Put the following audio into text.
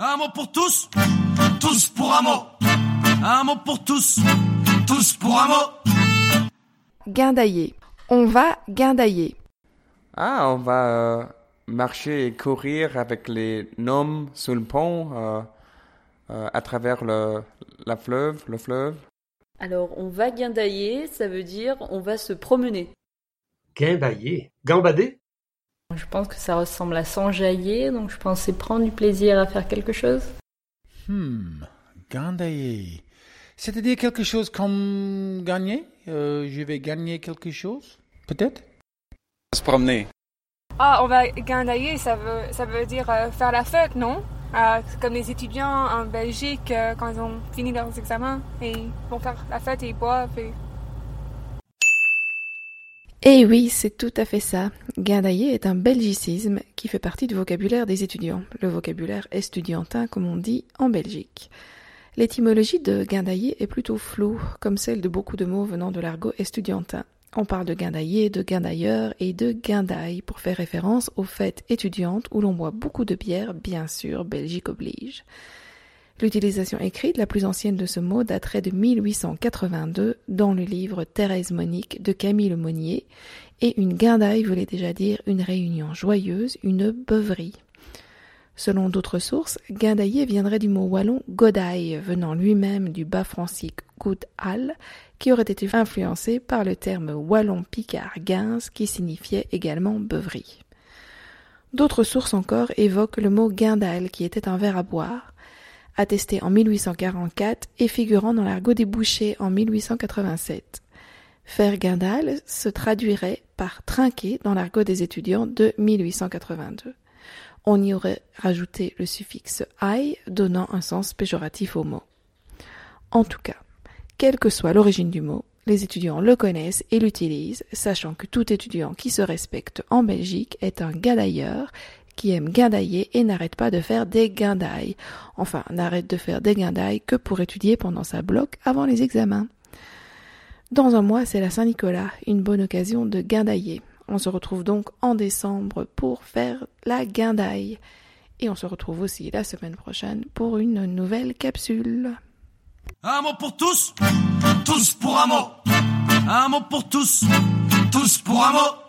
Un mot pour tous, tous pour un mot. Un mot pour tous, tous pour un mot. Guindailler. On va guindailler. Ah, on va euh, marcher et courir avec les gnomes sous le pont euh, euh, à travers le, la fleuve, le fleuve. Alors, on va guindailler, ça veut dire on va se promener. Guindailler. Gambader Je pense que ça ressemble à s'enjailler, donc je pense c'est prendre du plaisir à faire quelque chose. Hmm, gandailler. C'est-à-dire quelque chose comme gagner? Euh, Je vais gagner quelque chose? Peut-être? Se promener. Ah, on va guindailler, ça veut, ça veut dire euh, faire la fête, non? Euh, c'est Comme les étudiants en Belgique, euh, quand ils ont fini leurs examens, et ils vont faire la fête et ils boivent. Et... Eh oui, c'est tout à fait ça. Guindailler est un belgicisme qui fait partie du vocabulaire des étudiants, le vocabulaire estudiantin comme on dit en Belgique. L'étymologie de guindailler est plutôt floue, comme celle de beaucoup de mots venant de l'argot estudiantin. On parle de guindailler, de guindailleur et de guindaille pour faire référence aux fêtes étudiantes où l'on boit beaucoup de bière, bien sûr, Belgique oblige. L'utilisation écrite la plus ancienne de ce mot daterait de 1882 dans le livre Thérèse Monique de Camille Monnier, et une guindaille voulait déjà dire une réunion joyeuse, une beuverie. Selon d'autres sources, guindailler viendrait du mot wallon godaille, venant lui-même du bas francique good hall, qui aurait été influencé par le terme wallon picard guinze qui signifiait également beuverie. D'autres sources encore évoquent le mot guindal qui était un verre à boire, attesté en 1844 et figurant dans l'argot des bouchers en 1887. Faire guindal se traduirait par trinquer dans l'argot des étudiants de 1882. On y aurait rajouté le suffixe aï, donnant un sens péjoratif au mot. En tout cas, quelle que soit l'origine du mot, les étudiants le connaissent et l'utilisent, sachant que tout étudiant qui se respecte en Belgique est un guindailleur qui aime guindailler et n'arrête pas de faire des guindailles. Enfin, n'arrête de faire des guindailles que pour étudier pendant sa bloc avant les examens. Dans un mois, c'est la Saint-Nicolas, une bonne occasion de guindailler. On se retrouve donc en décembre pour faire la guindaille. Et on se retrouve aussi la semaine prochaine pour une nouvelle capsule. Un mot pour tous, tous pour un mot. Un mot pour tous, tous pour un mot.